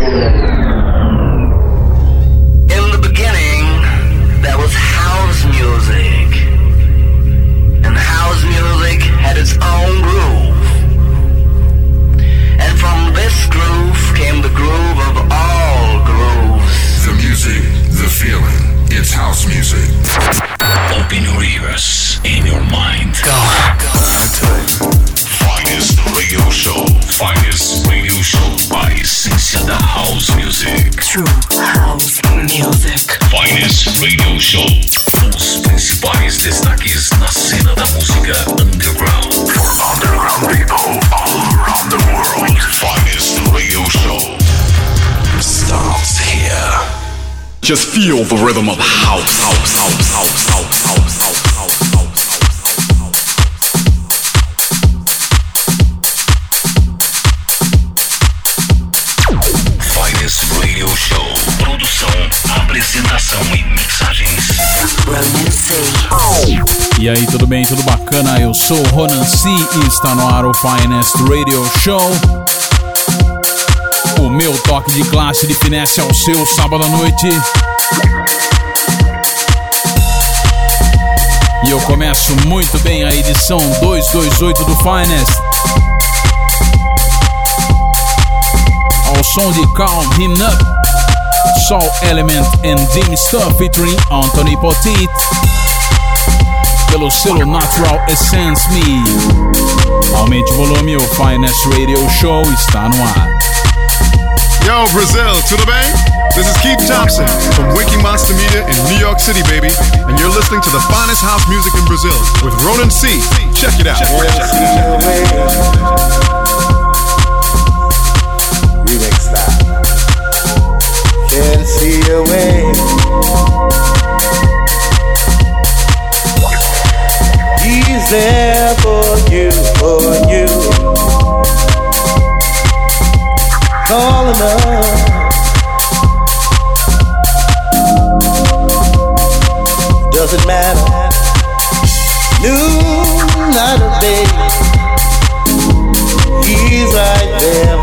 In the beginning, there was house music. And house music had its own groove. And from this groove came the groove of all grooves. The music, the feeling, it's house music. Open your ears in your mind. True house music. Finest radio show. Os principais destaques na cena da música underground. For underground people all around the world. Finest radio show. Starts here. Just feel the rhythm of house, house, house, house, house. E aí, tudo bem? Tudo bacana? Eu sou Ronan C e está no ar o Finest Radio Show. O meu toque de classe de finesse ao seu sábado à noite. E eu começo muito bem a edição 228 do Finest. Ao som de Calm Him Up, Soul Element and Dim Stuff featuring Anthony Potit. Pelo selo Natural Essence Me. Aumente o volume, o Finest Radio Show está no ar. Yo, Brazil, tudo bem? This is Keith Thompson from Waking Monster Media in New York City, baby. And you're listening to the finest house music in Brazil with Ronan C. Check it out. Remix style. Can't see a way. There for you, for you. Calling up. doesn't matter. Noon, night or day, he's right there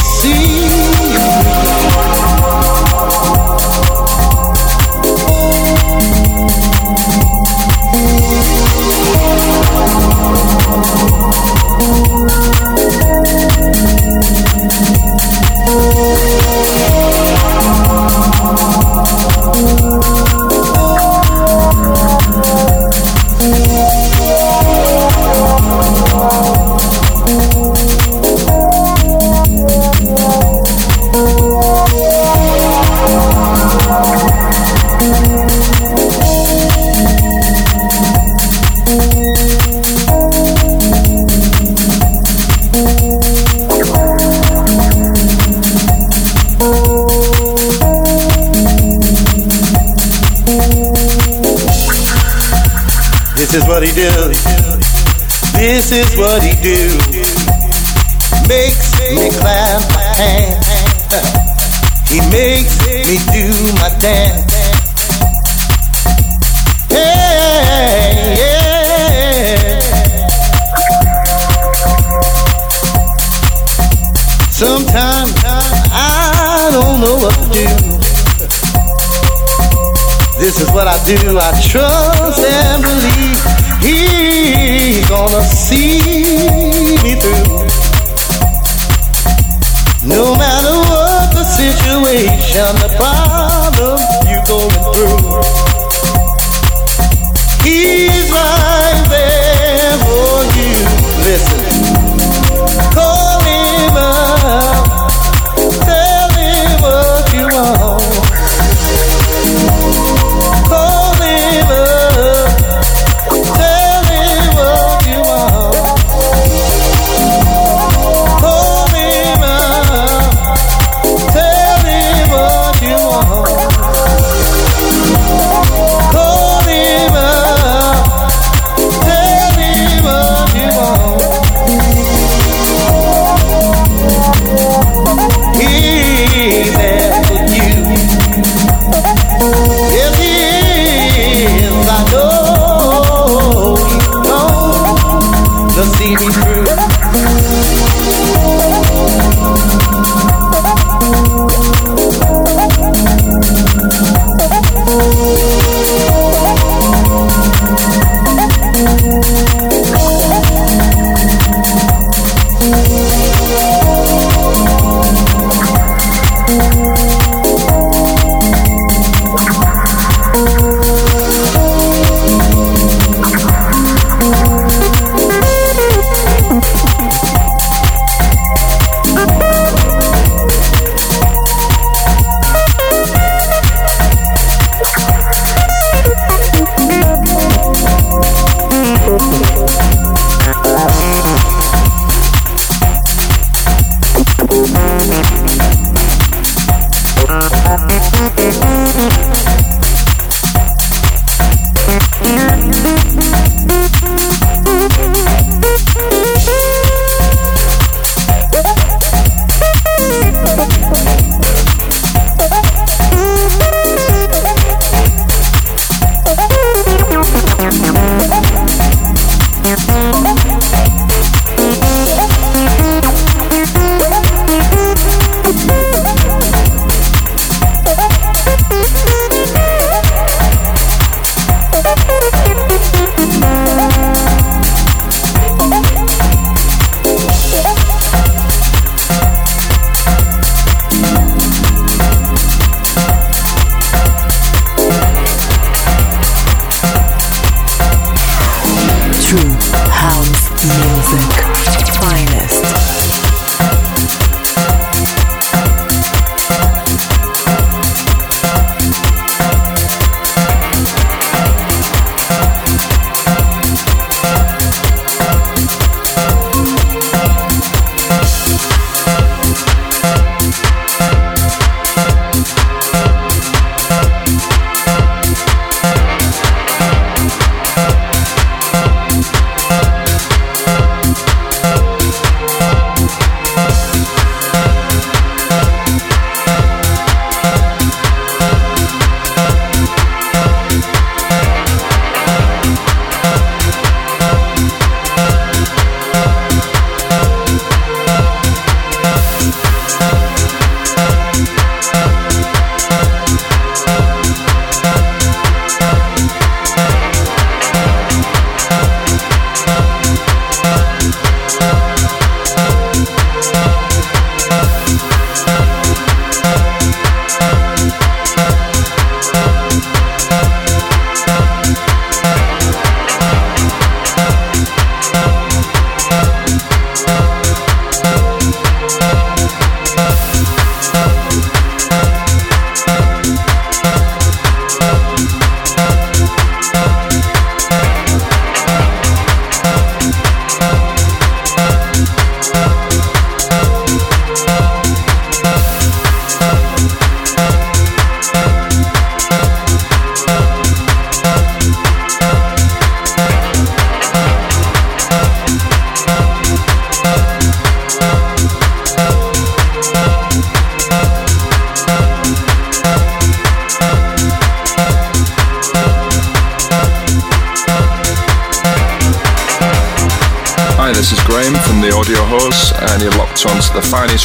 see do. I trust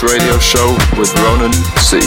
radio show with Ronan C.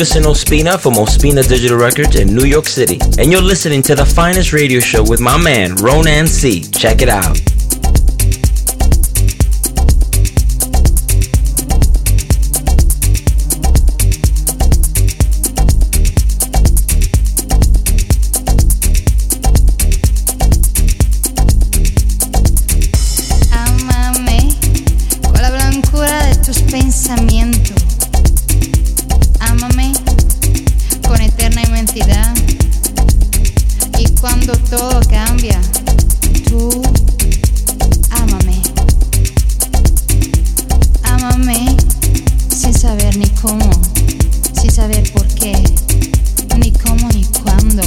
is Davison Ospina from Ospina Digital Records in New York City, and you're listening to the finest radio show with my man, Ronan C. Check it out. saber por qué, ni cómo ni cuándo.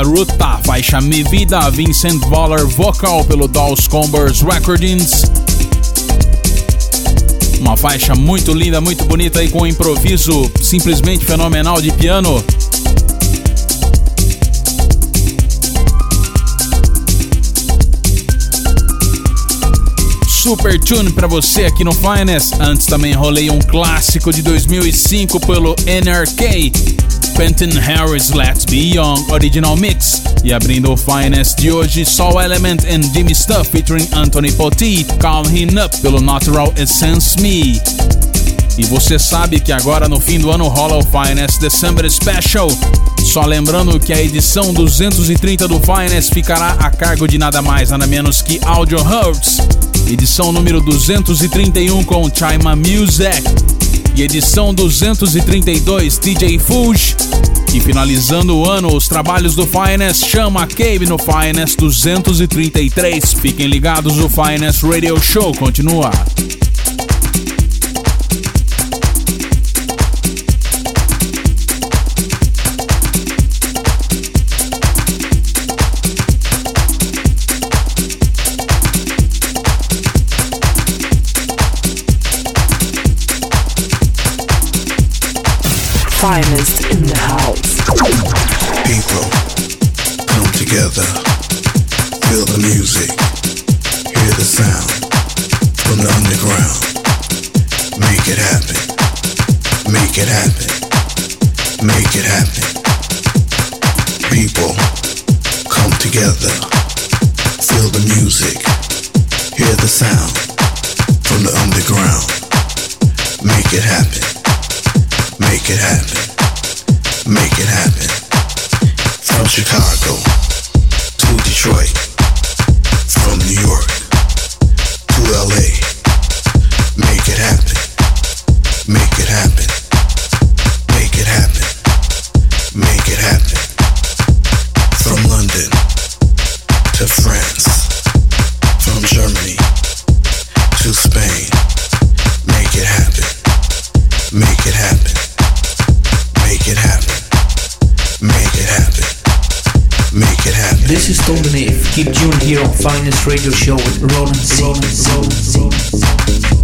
Aruta, faixa Me Vida, Vincent Waller vocal pelo Dolls Combers Recordings. Uma faixa muito linda, muito bonita e com um improviso simplesmente fenomenal de piano. super tune para você aqui no Finest. Antes também rolei um clássico de 2005 pelo NRK, Fenton Harris Let's Be Young Original Mix. E abrindo o Finest de hoje, Soul Element and Jimmy Stuff featuring Anthony Potti, Calm Him Up pelo Natural Essence Me. E você sabe que agora no fim do ano rola o Finest December Special. Só lembrando que a edição 230 do Finest ficará a cargo de nada mais nada menos que Audio Hertz. Edição número 231 com Chima Music. Edição 232 DJ Fuge. E finalizando o ano, os trabalhos do Finest chama Cave no Finest 233. Fiquem ligados, o Finest Radio Show continua. Make it happen. Make it happen. Make it happen. From London to France. From Germany to Spain. Make it happen. Make it happen. Make it happen. Make it happen. Make it happen. This is Tom de Keep tuned here on Finest Radio Show with Ronan C. Ronan C. Ronan C.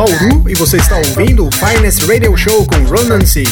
Bauru e você está ouvindo o Finest Radio Show com Ronan C.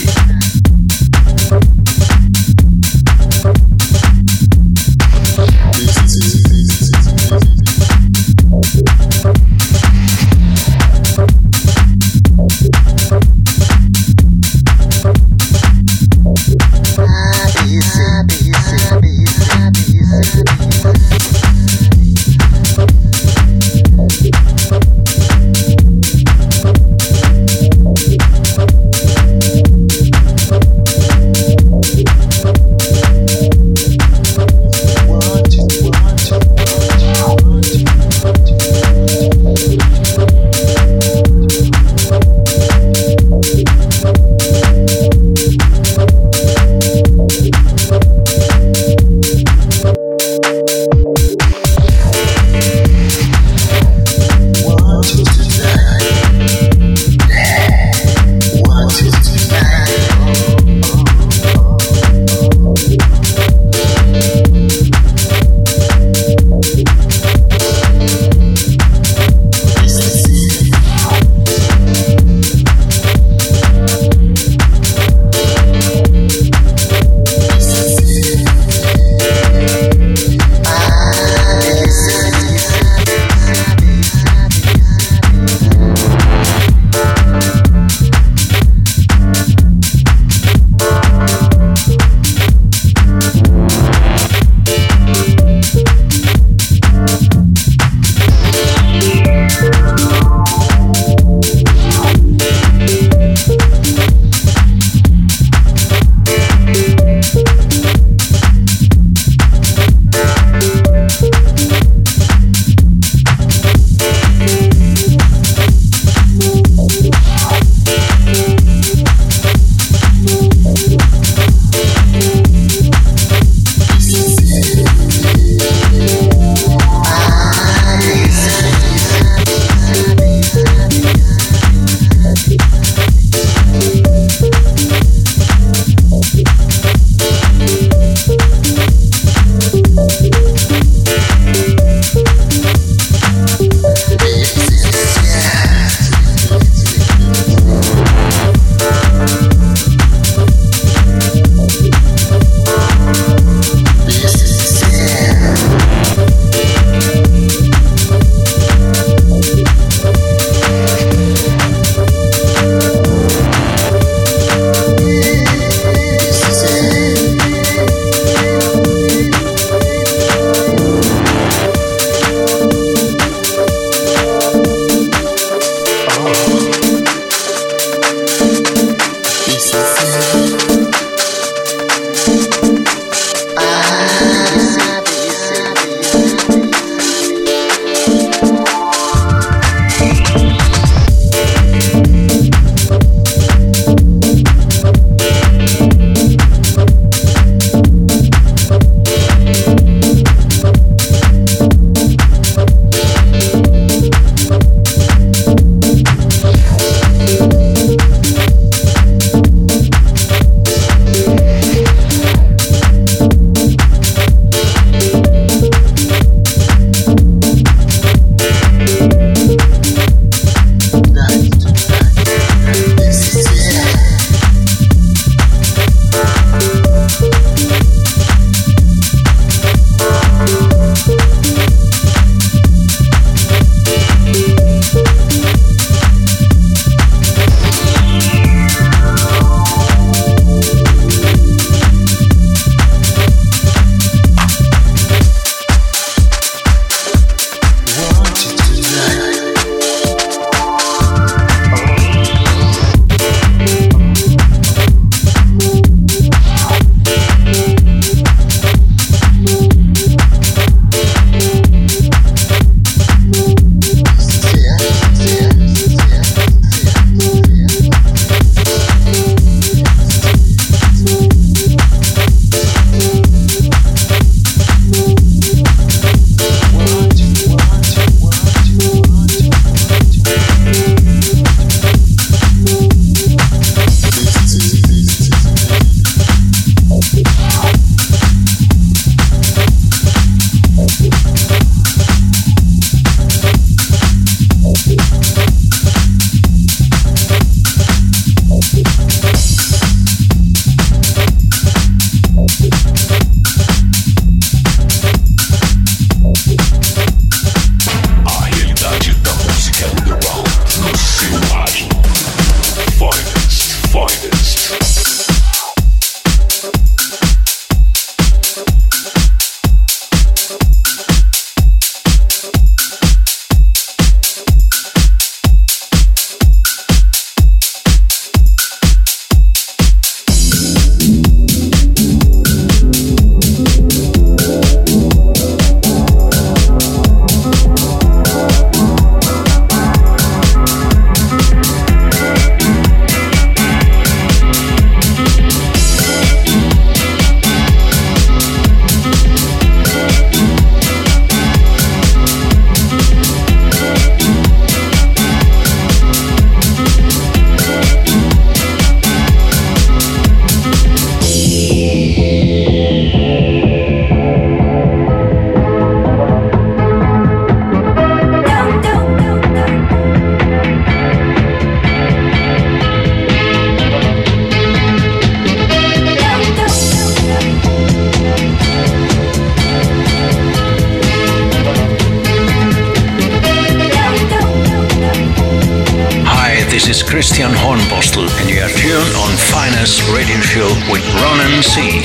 Christian Hornbostel, and you are tuned on Finest Radio Show with Ronan C.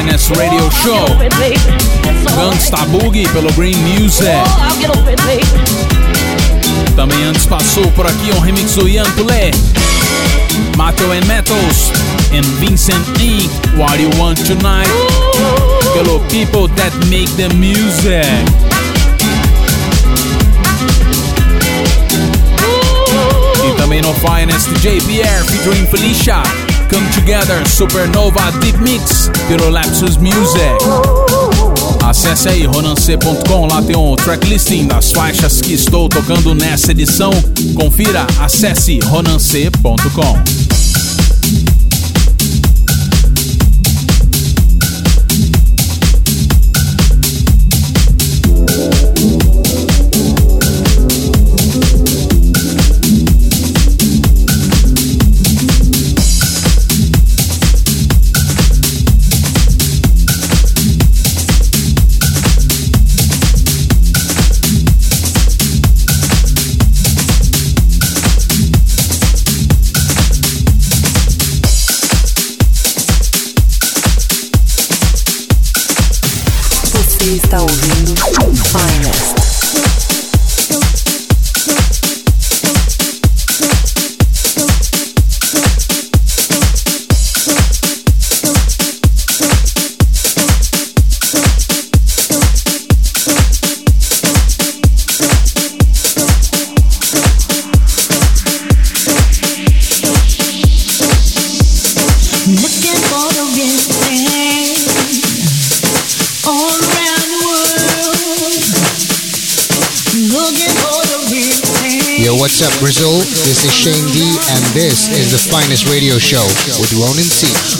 Finest Radio Show. Gangsta Boogie pelo Green Music. Também antes passou por aqui um remix do Ian Poulet. Matthew and Metals and Vincent Inc. What You Want Tonight pelo People That Make the Music. E também no Finest JPR featuring Felicia Come Together Supernova Deep Mix pelo Lapsus Music. Acesse aí ronance.com, lá tem um tracklisting das faixas que estou tocando nessa edição. Confira, acesse ronance.com. this is the finest radio show with Ronan C.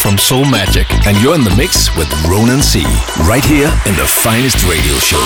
from Soul Magic, and you're in the mix with Ronan C. Right here in the finest radio show.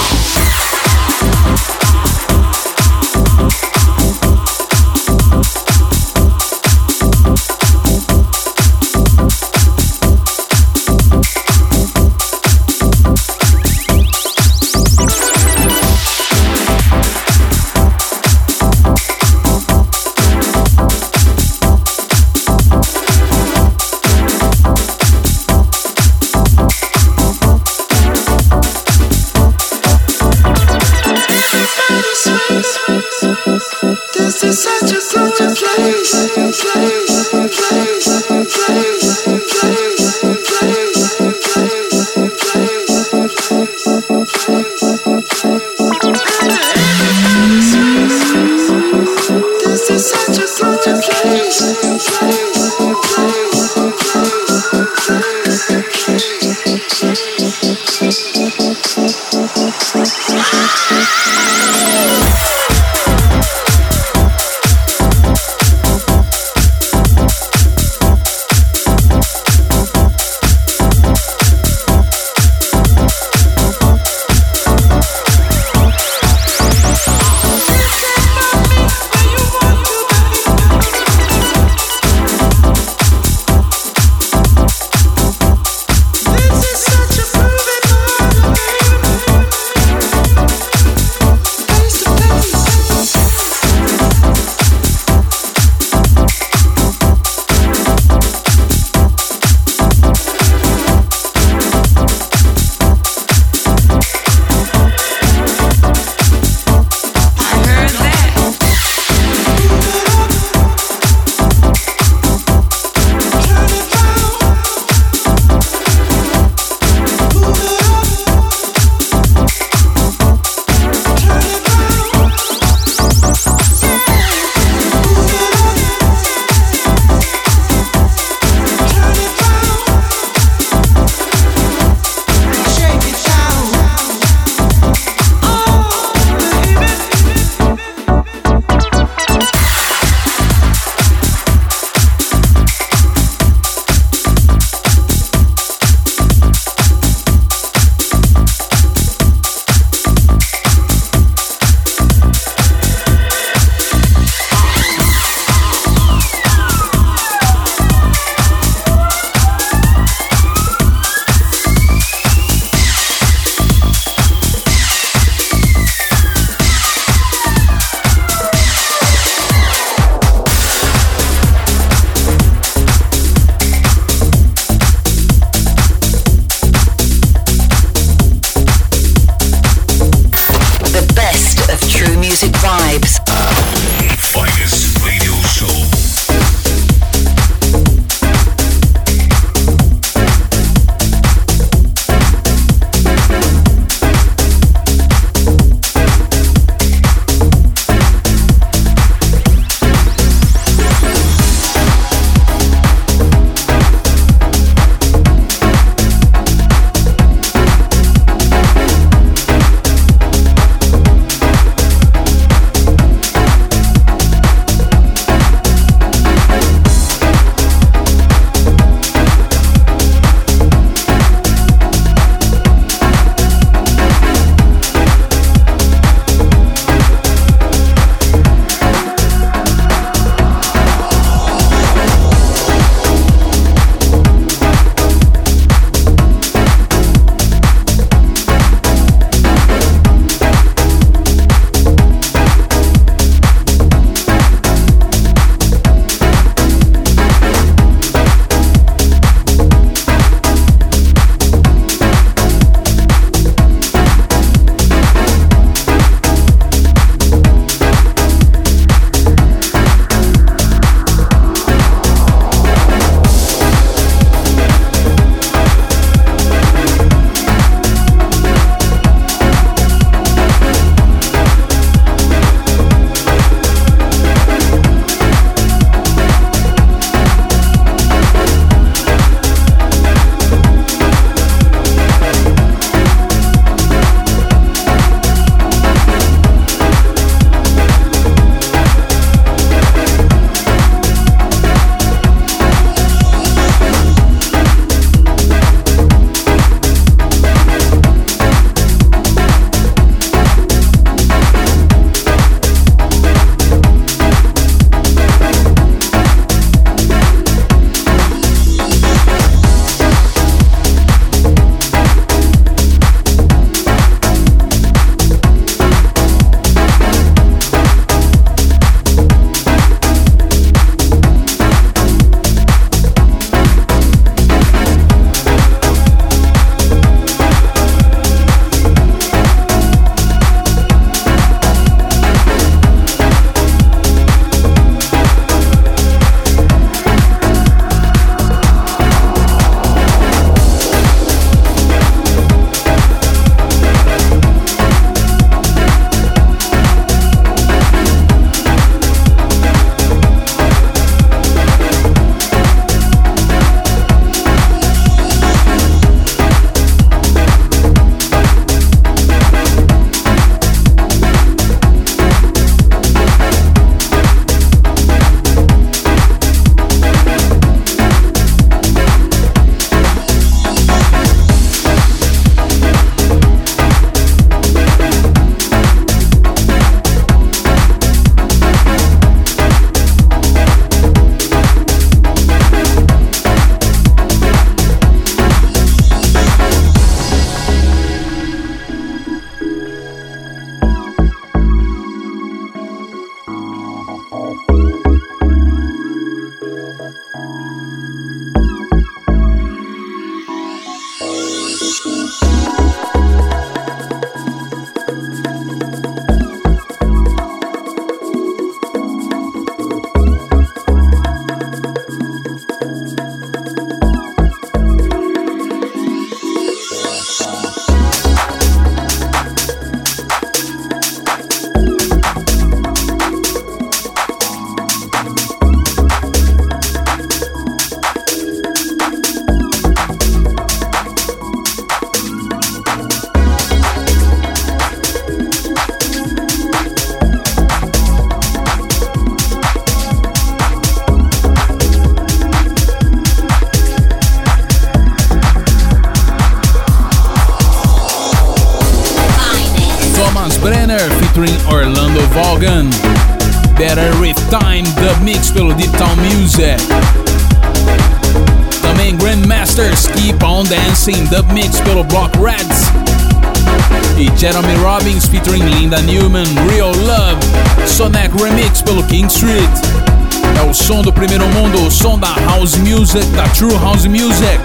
Music, da True House Music.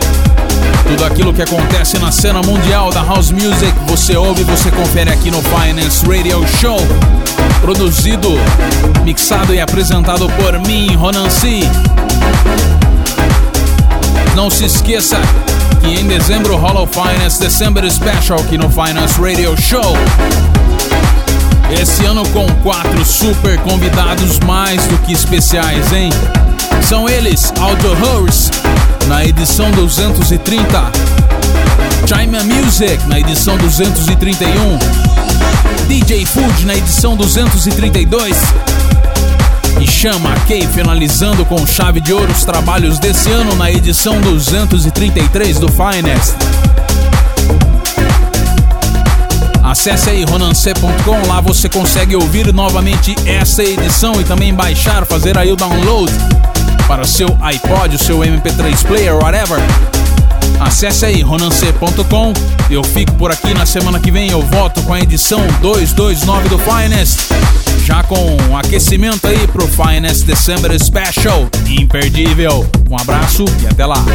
Tudo aquilo que acontece na cena mundial da House Music, você ouve, você confere aqui no Finance Radio Show. Produzido, mixado e apresentado por mim, Ronan C. Não se esqueça que em dezembro rola o Finance December Special aqui no Finance Radio Show. Esse ano com quatro super convidados mais do que especiais, hein? São eles Audio Horse na edição 230, China Music na edição 231, DJ Food na edição 232 e chama a Kay finalizando com chave de ouro os trabalhos desse ano na edição 233 do Finest. Acesse aí ronancê.com, lá você consegue ouvir novamente essa edição e também baixar, fazer aí o download para o seu iPod, o seu MP3 player, whatever. Acesse aí ronancê.com. Eu fico por aqui na semana que vem. Eu volto com a edição 229 do Finest já com um aquecimento aí pro Finest December Special. Imperdível. Um abraço e até lá.